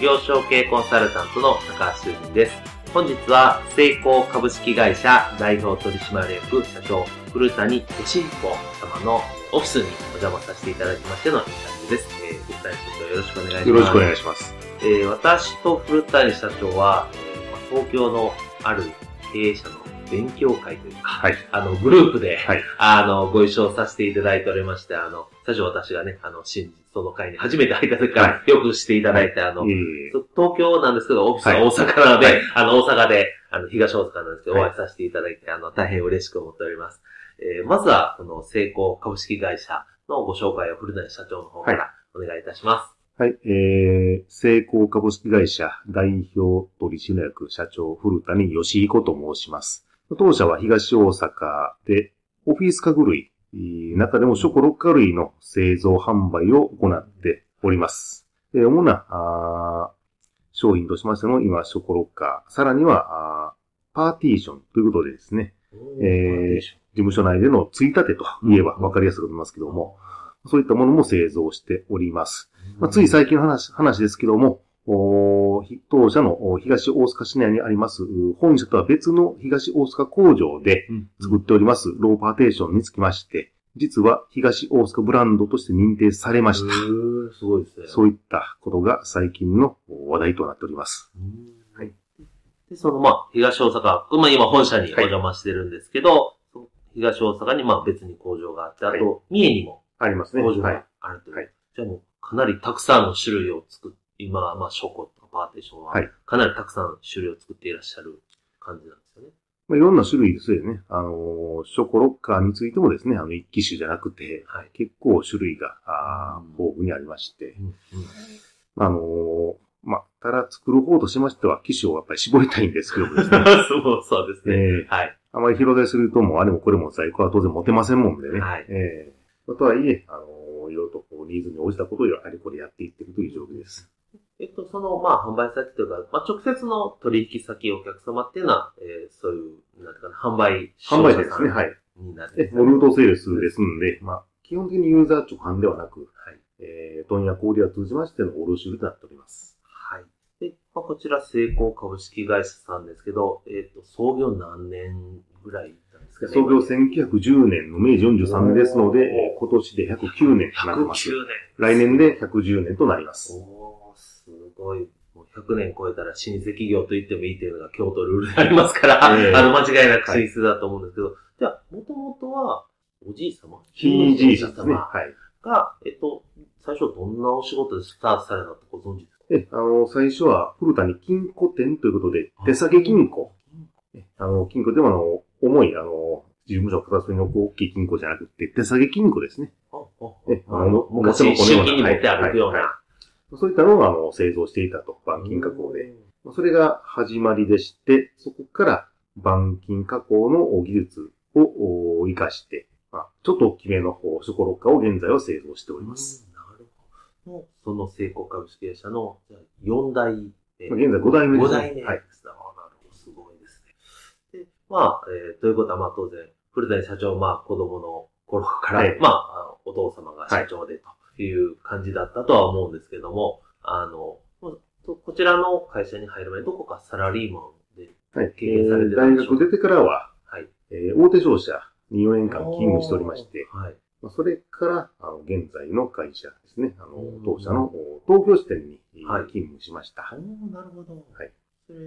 事業承継コンサルタントの高橋修人です。本日は、成功株式会社代表取締役社長、古谷俊彦様のオフィスにお邪魔させていただきましてのインタビューです。えー、古谷社長よろしくお願いします。よろしくお願いします。えー、私と古谷社長は、えーまあ、東京のある経営者の勉強会というか、はい。あの、グループで、はい。あの、ご一緒させていただいておりまして、あの、最初私がね、あの、新その会に初めて入った時からよくしていただいて、あの、え東京なんですけど、オフィスははい大阪なので、はいあの、大阪で、あの、東大阪なんですけど、はいお会いさせていただいて、あの、大変嬉しく思っております。えー、まずは、この、成功株式会社のご紹介を古谷社長の方からお願いいたします。ーはい。えー、成功株式会社代表取締役社長古谷義彦と申します。当社は東大阪でオフィス家具類、えー中でもショコロッカ類の製造販売を行っております。えー主な商品としましても今ショコロッカー、さらにはパーティーションということでですね、えー事務所内でのついたてと言えば分かりやすく思いますけども、そういったものも製造しております。まあ、つい最近の話話ですけども、当社のお東大阪市内にあります、う本社とは別の東大阪工場で作っておりますローパーテーションにつきまして、実は東大阪ブランドとして認定されました。すごいですね。そういったことが最近の話題となっております。はい。で、その、まあ、東大阪、まあ今本社にお邪魔してるんですけど、その東大阪にまあ別に工場があって、あはいと、三重にもありますね。工場はいが。あるという。はいじゃあもう、かなりたくさんの種類を作っ今はまあ、ショコとかパーテーションははい、かなりたくさん種類を作っていらっしゃる感じなんですよね。まあ、いろんな種類ですよね。あのーショコロッカーについてもですね、あの、一機種じゃなくて、はい。結構種類が、あ豊富にありまして、うんうんあのーまあ、ただ作る方としましては、機種をやっぱり絞りたいんですけどもですね。そう、そうですね。ええはい。あまり広がりするともうあれもこれも在庫は当然持てませんもんでね。はいええとはいえ、あのーいろいろとこうニーズに応じたことをあれこれやっていってるという状況です。えっと、その、まあ、販売先というか、まあ、直接の取引先、お客様っていうのは、えーそういう、なんていうかな、販売販売ですね。はい。になるんえですよねルートセールスですんで、まあ、基本的にユーザー直販ではなく、はい。えー、問屋小売を通じましての卸売となっております。はい。で、まあ、こちら、成功株式会社さんですけど、えっ、と、創業何年ぐらいなんですかね。創業1910年の明治43年ですので、えー今年で109年となってます。109年。来年で110年となります。おー、すごい。もう100年超えたら老舗企業と言ってもいいというのが京都ルールでありますから、ええ あの、間違いなく老舗だと思うんですけど、じゃあ、もともとは、おじい様ひいじいですね。様はい。が、えっと、最初どんなお仕事でスタートされたってご存知ですか？え、あの、最初は、古谷金庫店ということで、手提げ金庫。えあの、金庫でもあの、重い、あの、事務所を片隅に置く大きい金庫じゃなくて、手提げ金庫ですね。あ、あ、えあの、昔、元々集金に持って歩くようはいはな。そういったのを、あの、製造していたと、板金加工で。まあそれが始まりでして、そこから板金加工の技術をお活かして、まあ、ちょっと大きめの方ショコロッカーを現在は製造しております。うんなるほど。その成功株式会社のじゃあ4代目。まあ現在5代目ですね5代目はいなるほど、すごいですね。で、まあ、えーということは、まあ当然、古谷社長、まあ子供の頃から、はいまあ、お父様が社長でという感じだったとは思うんですけども、あの、こちらの会社に入る前、どこかサラリーマンで、はい。経験されてたえー大んでしょうか？学出てからは、はい。えー大手商社に4年間勤務しておりまして、はい。まあ、それから、あの、現在の会社ですね、あのうん、当社のお東京支店にえーはい勤務しました。ああ、なるほど。はい。それ、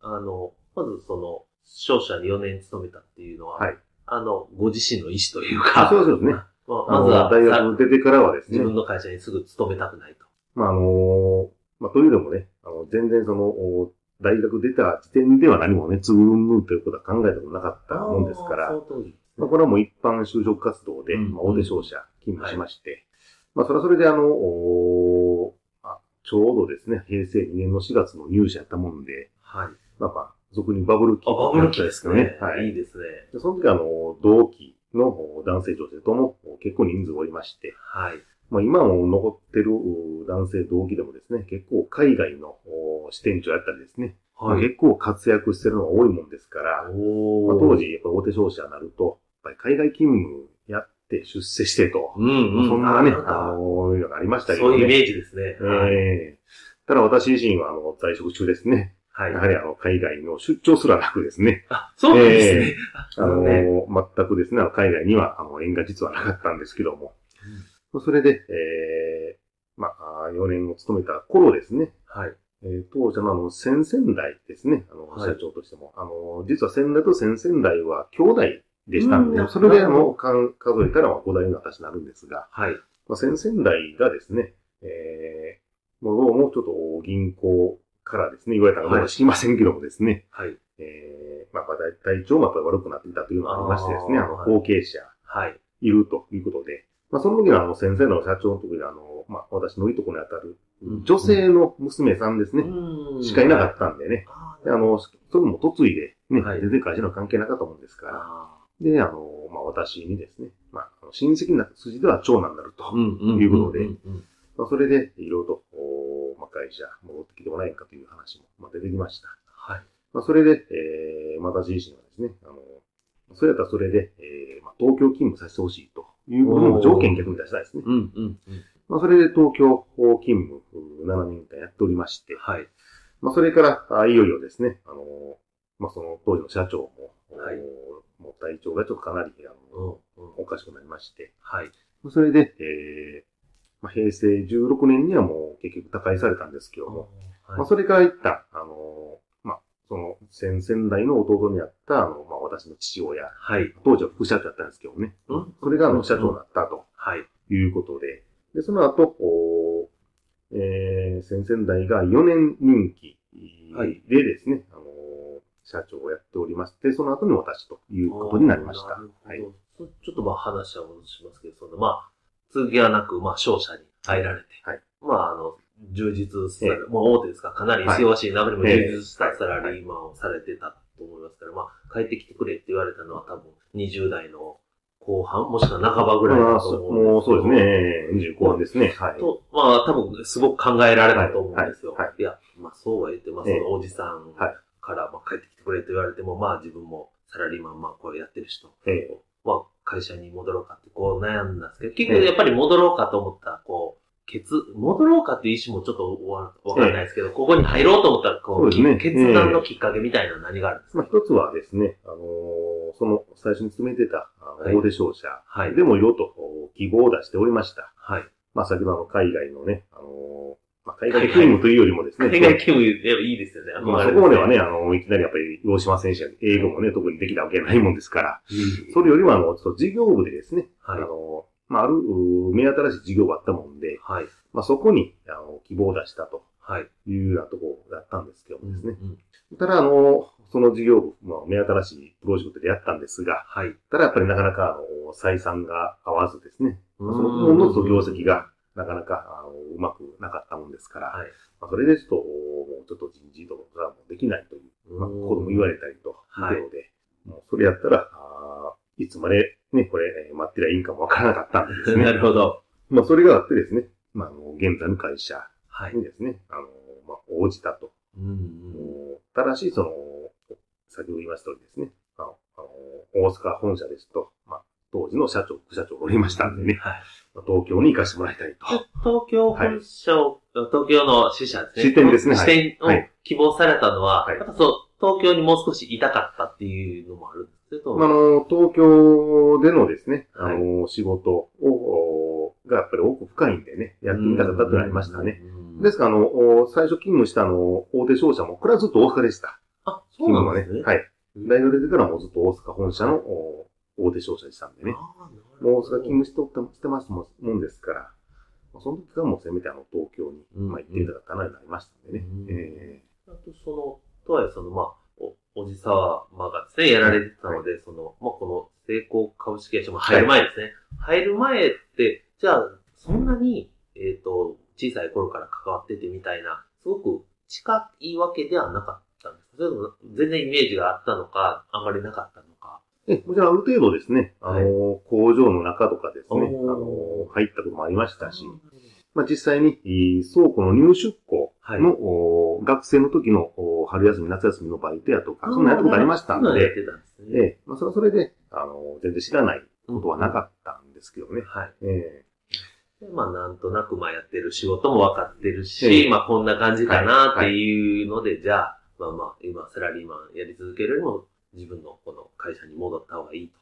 あの、まずその、商社に4年勤めたっていうのは、はいあの、ご自身の意思というか、そうそうですね。まあまずは、大さ学出てからはですね自、分の会社にすぐ勤めたくないと。まあ、あの、まあ、というのもね、あの、全然その、お大学出た時点では何もね、つぐんぬんということは考えたことなかったもんですから、まあ、ね。これはもう一般就職活動で、うんまあ、大手商社勤務しまして、まあ、それはそれであの、おあちょうどですね、平成2年の4月の入社やったもんで、はい。まあまあ、俗にバブル期あ、バブル期ですね。はいい。いですね。でその時あの、同期の男性女性とも結構人数おりまして、はい。まあ、今も残ってるう男性同期でもですね、結構海外のお支店長やったりですね、まあはい。結構活躍してるのが多いもんですから、おまあ、当時、やっぱ大手商社になると、やっぱり海外勤務やって出世してと、うんうん。そんなね、あの、いうのがありましたけどね。そういうイメージですね。はい。ええただ私自身は、あの、在職中ですね、はい。や。はりあの、海外の出張すらなくですね、あ、そうなんですね。あの、ね。全くですね、海外には、あの、縁が実はなかったんですけども、それで、ええまあ、4年を務めた頃ですね、はい。えー当社のあの、先々代ですね、あの、はい。社長としても。あの、実は先代と先々代は兄弟でしたんでう、ん。それであの、数えたら5代の私になるんですが、はい。まあ、先々代がですね、えー、もうどうもちょっと銀行からですね、言われたのかどうか知りませんけどもですね、はい。えー、まあ、まあ体調もやっぱり悪くなっていたというのがありましてですね、あの、後継者はい。いるということで、まあ、その時のあの、先生の社長の時にあの、まあ、私のいとこにあたる、女性の娘さんですね、うん。しかいなかったんでね、あであの、それも嫁いで、ね、はい。全然会社の関係なかったもんですから、あで、あの、まあ、私にですね、まあ、親戚な筋では長男になると。ーうんうん。いうことで。んうんまあ、それで、いろいろと、おまあ、会社戻ってきてもらえんかという話も、まあ、出てきました。はい。まあ、それで、えー、私自身はですね、あの、それやったらそれで、えー、まあ、東京勤務させてほしいということも条件逆に出したいですね。うんうんうん。まあ、それで東京勤務7年間やっておりまして、はい。まあ、それから、あいよいよですね、あの、まあ、その当時の社長も、はいおもう体調がちょっとかなり、あうんの、うん。おかしくなりまして、はい。それで、えー、まあ、平成16年にはもう結局他界されたんですけども、はい。まあ、それから一旦、あの、まあ、その先々代の弟にあった、あの、まあ、私の父親、はい。当時は副社長だったんですけどね、うん。それがあの、社長になったと。はい。いうことで、で、その後、おえー、先々代が4年任期はい。でですね、あの、社長をやっておりまして、その後に私ということになりました。はい。そちょっとまあ話は戻しますけど、そのまあ、続きはなく、まあ、商社に入られて、はい。まあ、あの、充実した、ええ。もう大手ですから、かなり忙しい。中でもはい充実したサラリーマンをされてたと思いますから、まあ、帰ってきてくれって言われたのは多分20代の後半、もしくは半ばぐらいだと思うんですけど。もうそうですね、25半ですね。はい。と、まあ、多分、すごく考えられたと思うんですよ。はい。はい。いや、まあ、そうは言って、まあ、そええ。のおじさんはいから、まあ、帰ってきてくれと言われても、まあ、自分もサラリーマン、まあ、これやってる人、ええ。まあ、会社に戻ろうかって、こう悩んだんですけど、結局、やっぱり戻ろうかと思ったら、こう、決、戻ろうかっていう意思もちょっとわわかんないですけど、ここに入ろうと思ったら、こう、そうね。き決断のきっかけみたいなの何があるんですか、まあ、一つはですね、あのーその最初に勤めてた大手商社はい。でもいろいろと希望を出しておりました。はい。まあ、先ほどあの海外のね、あのーまあ、海外勤務というよりもですね、海外勤務、いいですよね。まあ、そこまではね、あの、いきなりやっぱり、用しませんし、英語もね、特にできたわけないもんですから、うんそれよりは、あの、ちょっと事業部でですね、はいあの、まあ、ある、う目新しい事業があったもんで、はい。まあ、そこに、あの、希望を出したとはい。いうようなところだったんですけどもですね。うんただ、あの、その事業部、まあ、目新しいプロジェクトでやったんですが、はい。ただやっぱりなかなか、あの、採算が合わずですね、そそのものと業績が、なかなか、あの、うまくなかったもんですから、はい。まあ、それでちょっと、もうちょっと人事異動がもうできないという、まあ、うん子供言われたりと、はいいうので、もうそれやったら、あーいつまでね、これ、えー待ってりゃいいんかもわからなかったんでですなね。るほど。まあ、それがあってですね、まあ、あの、現在の会社はい。にですね、あの、まあ、応じたと。うんうん。もうただし、その、先ほど言いました通りですね、あの、あの大阪本社ですと、まあ、当時の社長、副社長がおりましたんでね、はい。まあ東京に行かせてもらいたいと。東京本社を、東京の支社ですね。支店ですねはい支店をはい希望されたのは、はいやっぱそう、東京にもう少しいたかったっていうのもあるんですけど、まあ、あの、東京でのですね、あはいの、仕事を、おがやっぱり奥深いんでね、やってみたかったっていうのがありましたね。うん。ですから、あの、お最初勤務したあの、大手商社も、これはずっと大阪でした。あ、そうなんですね。。はい。代表出てからもうずっと大阪本社のお大手商社でしたんでね。もう大阪勤務してしてますもんですから、まあその時からもうせめてあの東京に、うんまあ行っていただくかなになりましたんでね。うんえあと、その、とはいえ、その、まあ、お、おじさまがですね、やられてたので、その、まあ、この、成功株式会社も入る前ですね。入る前って、じゃあ、そんなに、えっ、と、小さい頃から関わっててみたいな、すごく近いわけではなかったんですか？それとも、全然イメージがあったのか、あまりなかったのか。ええもちろんある程度ですね、あの、工場の中とかですね、あの、入ったこともありましたし、まあ実際に、えー倉庫の入出庫はい。学生の時のお春休み、夏休みのバイトやとか、そんなやったことありましたんで、ね。ええ。まあそれはそれで、あの、全然知らないことはなかったんですけどね。はい。えでまあ、なんとなく、まあ、やってる仕事も分かってるえし、えまあ、こんな感じかなっていうので、じゃあ、まあまあ、今、サラリーマンやり続けるよりも、自分のこの会社に戻った方がいいと。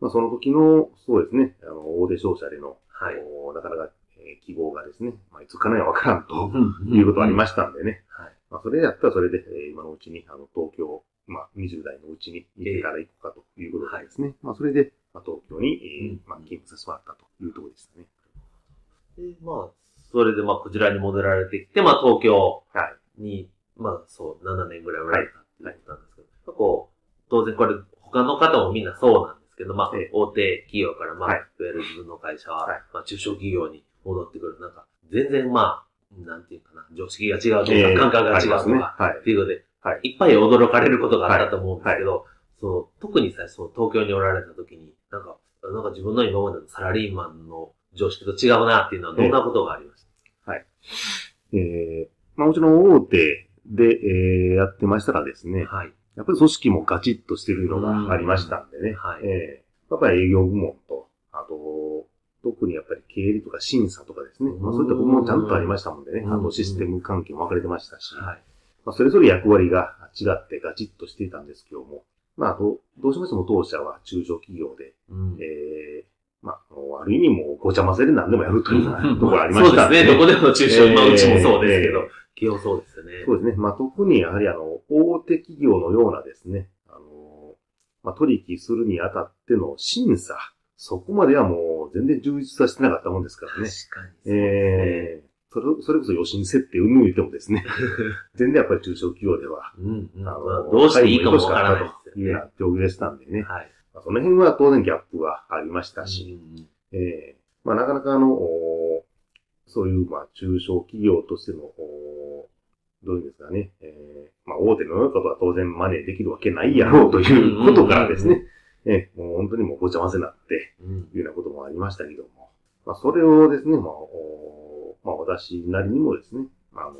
まあその時の、そうですね、あの、大手商社での、はい。おなかなか、えー希望がですね、まあいつかないわからんと、いいうことがありましたんでね。はい。まあ、それやったらそれで、えー今のうちに、あの、東京、まあ、20代のうちに行けたら行こうかということでですね。まあ、それで、まあ、東京に、えーうんまあ、勤務させてもらったというところでしたね。で、まあ、それで、まあ、こちらに戻られてきて、まあ、東京はい。に、まあ、そう、7年ぐらいおられたっていうことなんですけど、こう、当然これ、他の方もみんなそうなんですけど、まあええ、大手企業から、まあ、はい。いわゆる自分の会社は、はい。まあ、中小企業に戻ってくる。なんか、全然まあ、なんていうかな、常識が違うとか、感覚が違うとありますね。か、はい。っ。ていうことで、はい。いっぱい驚かれることがあったと思うんですけど、その特にさ、その東京におられた時に、なんか、なんか自分の今までのサラリーマンの常識と違うなっていうのはどんなことがありました、えー、まあ、もちろん大手で、えー、やってましたらですね、はい。やっぱり組織もガチッとしてるのがありましたんでね。はいえー、やっぱり営業部門と、あと、特にやっぱり経理とか審査とかですね。まあ、そういった部門もちゃんとありましたもんでね。うんあとシステム関係も分かれてましたし。はい。まあ、それぞれ役割が違ってガチッとしていたんですけども、まあ、どどうしましても当社は中小企業で、うんえー、まあ、ある意味もうごちゃ混ぜで何でもやるというところありましたんそうですね。どこでも中小、えーまあうちもそうですけどえー、企業そうですよね。そうですね。まあ、特にやはりあの、大手企業のようなですね、あの、まあ、取引するにあたっての審査、そこまではもう全然充実はしてなかったもんですからね。確かにね。えーそれ、それこそ予診設定うんぬん言ってもですね、全然やっぱり中小企業では、うんうんあのまあどうしていいかもわからない。というような状況でしたんでね。はい。まあその辺は当然ギャップはありましたし、うんええまあなかなかあの、おそういうまあ中小企業としての、おどういうんですかね、ええまあ大手のようなことは当然真似できるわけないやろうということからですね、ええもう本当にもうごちゃ混ぜになって、うんいうようなこともありましたけども、まあそれをですね、まあ、おまあ私なりにもですね、あの、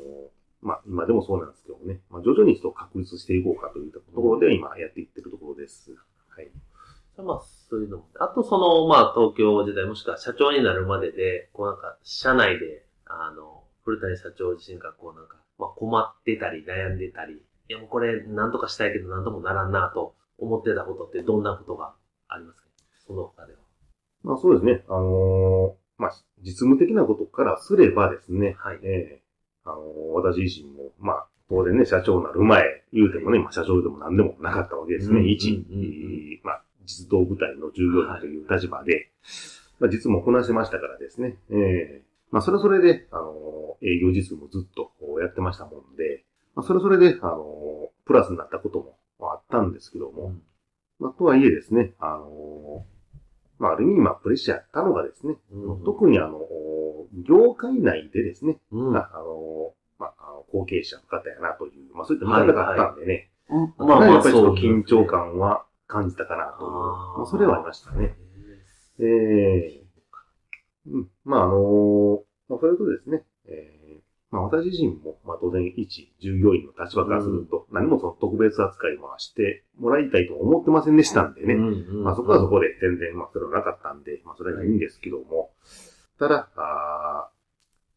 まあ今でもそうなんですけどもね、まあ徐々に人を確立していこうかといったところで今やっていってるところです。はい。まあ、そういうのも。あと、その、まあ、東京時代、もしくは社長になるまでで、こうなんか、社内で、あの、古谷社長自身がこうなんか、まあ、困ってたり、悩んでたり、いや、もうこれ、なんとかしたいけど、なんともならんなと思ってたことって、どんなことがありますか？その他では。まあそうですね。あのーまあ実務的なことからすればですね、はい。ええあのー私自身も、まあ当然ね、社長になる前、言うてもね、まあ社長でも何でもなかったわけですね。うん一、うんうんまあ実動部隊の従業員という立場で、まあ実務をこなせましたからですね。ええまあそれはそれで、あのー営業実務もずっとやってましたもんで、まあそれはそれで、あのープラスになったこともあったんですけども、まあとはいえですね、あのーまあ、ある意味、まあ、プレッシャーやったのがですね、うん特にあの、業界内でですね、うん。ああの、まあ、あの後継者の方やなという、まあ、そういった見方があったんでね、まあまあ、やっぱりちょそうっと緊張感は感じたかなという、まあ、それはありましたね。へええうん、まあ、あのまあ、それとですね、ええまあ、私自身も、まあ、当然、一従業員の立場からすると、何もその特別扱いはしてもらいたいとは思ってませんでしたんでね、うんうんまあそこはそこで全然、まあそれはなかったんで、まあそれがいいんですけども、ただ、あ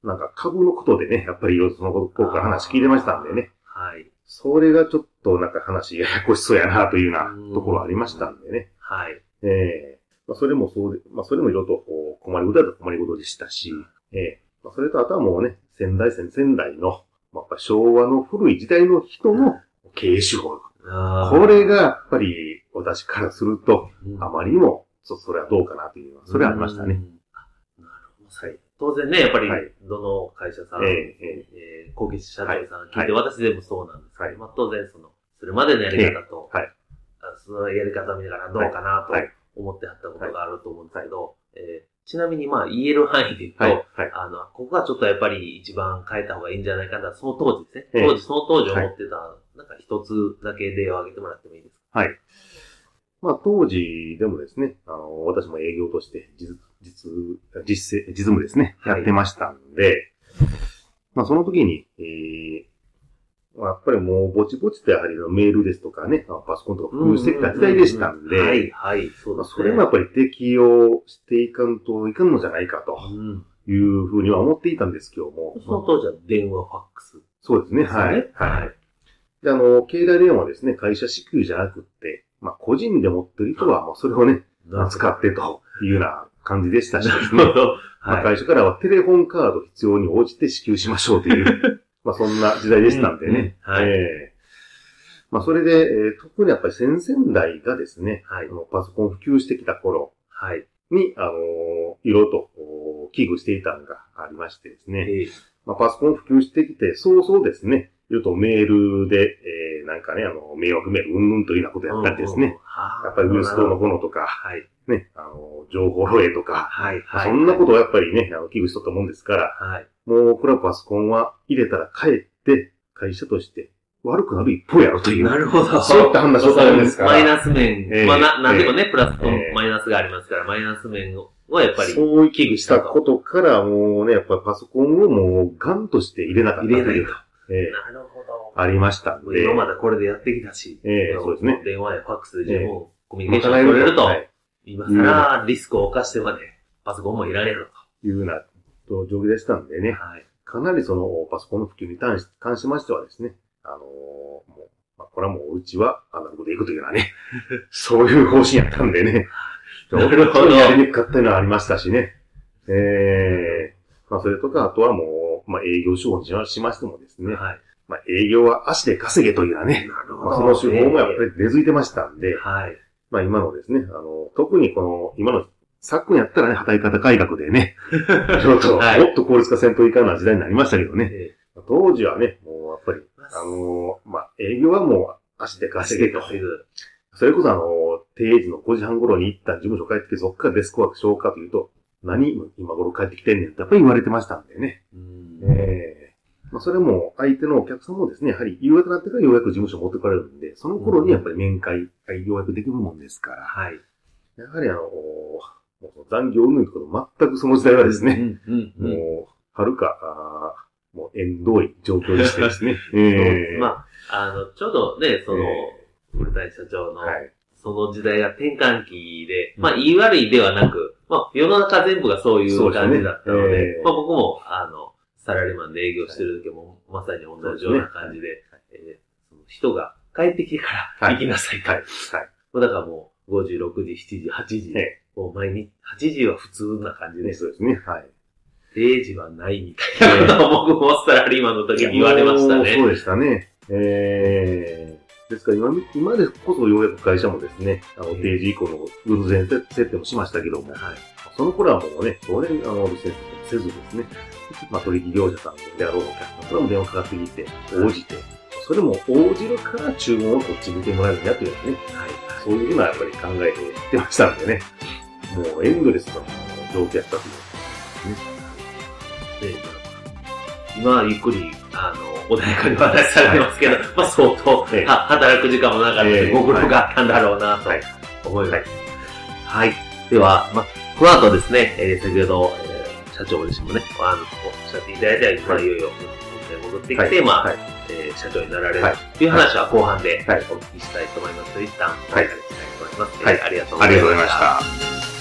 ーなんか株のことでね、やっぱりいろいろそのことから話聞いてましたんでね、はい。それがちょっとなんか話ややこしそうやなというようなところありましたんでね、はい。ええまあそれもそうで、まあそれもいろいろと困りごとだと困りごとでしたし、ええまあそれとあとはもうね、先代先々代の、まあ、昭和の古い時代の人の経営手法あーこれがやっぱり私からすると、あまりにも、そそれはどうかなというのは、それはありましたね。なるほど。はい。当然ね、やっぱり、どの会社さん、えええー、後継者社長さん聞いて、私でもそうなんですけど、はいまあ当然その、それまでのやり方と、はいそのやり方を見ながらどうかなと思ってはったことがあると思うんですけど、えーちなみにまあ言える範囲で言うと、はい。はい。あの、ここはちょっとやっぱり一番変えた方がいいんじゃないかな、その当時ですね。ええ当時、その当時思ってた、なんか一つだけ例を挙げてもらってもいいですか？はい。まあ、当時でもですね、あの、私も営業として実、実、実践、実務ですね、はいやってましたんで、まあ、その時に、えー、まあやっぱりもうぼちぼちとやはりメールですとかね、パソコンとか普及してきた時代でしたんで、はい、はい、そうまあ、ですね。それもやっぱり適用していかんといかんのじゃないかとうん。いうふうには思っていたんですけども、その当時は電話、ファックス、そうですね、はい。ね。はい。で、あの、携帯電話はですね、会社支給じゃなくって、まあ、個人で持ってる人は、もうそれをね、使ってというような感じでしたしね。なるほど。まあ、はい。会社からはテレフォンカード必要に応じて支給しましょうという、まあそんな時代でしたんでね。うんうんはいええまあそれで、えー特にやっぱり先々代がですね、はいあ。のパソコン普及してきた頃はい。に、あのーいろいろとお危惧していたのがありましてですね。ええまあ、パソコン普及してきて、そうそうですね、いろいろとメールで、えーなんかね、あの、迷惑メール、うんぬんというようなことやったりですね。。やっぱりウイルス等のものとか、はい。ね、あの、情報漏洩とか、はい。はい。そんなことをやっぱりね、あの、危惧しとったもんですから、はい。もう、これはパソコンは入れたら帰って、会社として悪くなる一方やろという。なるほど。そういった話をされるんですからマイナス面。ええまあ、な、なんでもね、プラスとええマイナスがありますから、マイナス面をやっぱりそう危惧したことから、もうね、やっぱりパソコンをもうガンとして入れなかったという入れないと。ええなるほど。ありましたんで。今までこれでやってきたし、ええそうですね電話やファックスで十え分コミュニケーション取れると、はい今更リスクを冒してまでパソコンもいられるいうような状況でしたんでと。ね。はい。かなりそのパソコンの普及に関し関しましてはですね、あのーもう、まあ、これはもううちはアナログでいくというようなね、そういう方針やったんでね、なるほど本当にやりにくかったのはありましたしね。ええまあそれとか、あとはもう、まあ営業手法にしましてもですね、はい。まあ営業は足で稼げというようなね、なるほまあど。その手法もやっぱり根付いてましたんで、はい。まあ今のですね、あの、特にこの、今の、昨今やったらね、働き方改革でね、ちょっと、はいもっと効率化せんといかんな時代になりましたけどね。え当時はね、もうやっぱり、えあのーまあ、営業はもう足で稼げと。それこそあのー定時の5時半頃に行った事務所帰ってきて、そっからデスクワークしようかというと、何今頃帰ってきてんねんってやっぱり言われてましたんでね。うんええまあ、それも相手のお客さんもですね、やはり夕方になってからようやく事務所持ってかれるんで、その頃にやっぱり面会がようやくできるもんですから、はい。やはりあの残業云々とか全くその時代はですね、うん。うん。うん。もう、はるか、あーもう縁遠い状況でしてですね。ええまあ、あの、ちょうどね、その、え古谷社長の、はい。その時代が転換期で、うんまあ、言い悪いではなく、まあ、世の中全部がそういう感じだったので、ですねええまあ、僕も、あの、サラリーマンで営業してる時も、まさに同じような感じで、えーその人が帰ってきてからはい行きなさいと。はい。はい。もうだからもう、5時、6時、7時、8時、えもう毎日、8時は普通な感じね、で、そうですね。はい。0時はないみたいなことを僕もサラリーマンの時に言われましたね。そうでしたね。えー、ですから今、今でこそようやく会社もですね、あの、ええ定時以降の偶然設定もしましたけども、はい。その頃はもうね、当然、あの、設定もせずですね、まあ、取引業者さんであろうお客さんからも電話かかってきて、応じて、それも応じるから注文をこっち見てもらえるんやというね、はい。そういうふうなやっぱり考えてやってましたんでね、もうエンドレスな状況やったという。で今はゆっくり、あの、穏やかにお話しされてますけど、まあ相当、ええ。は働く時間もなかったご苦労があったんだろうなとはい。思います。はい。はい。では、まあ、この後ですね、えー先ほど、えー社長自身もね、あの、おっしゃっていただいた、まあ、いよいよ、戻ってきて、はい。まあ、はい。えー社長になられるはいとい。う話は後半ではい。お聞きしたいと思います。一旦、はいしたいと思います。はい。えーありがとうごあざいまし。た。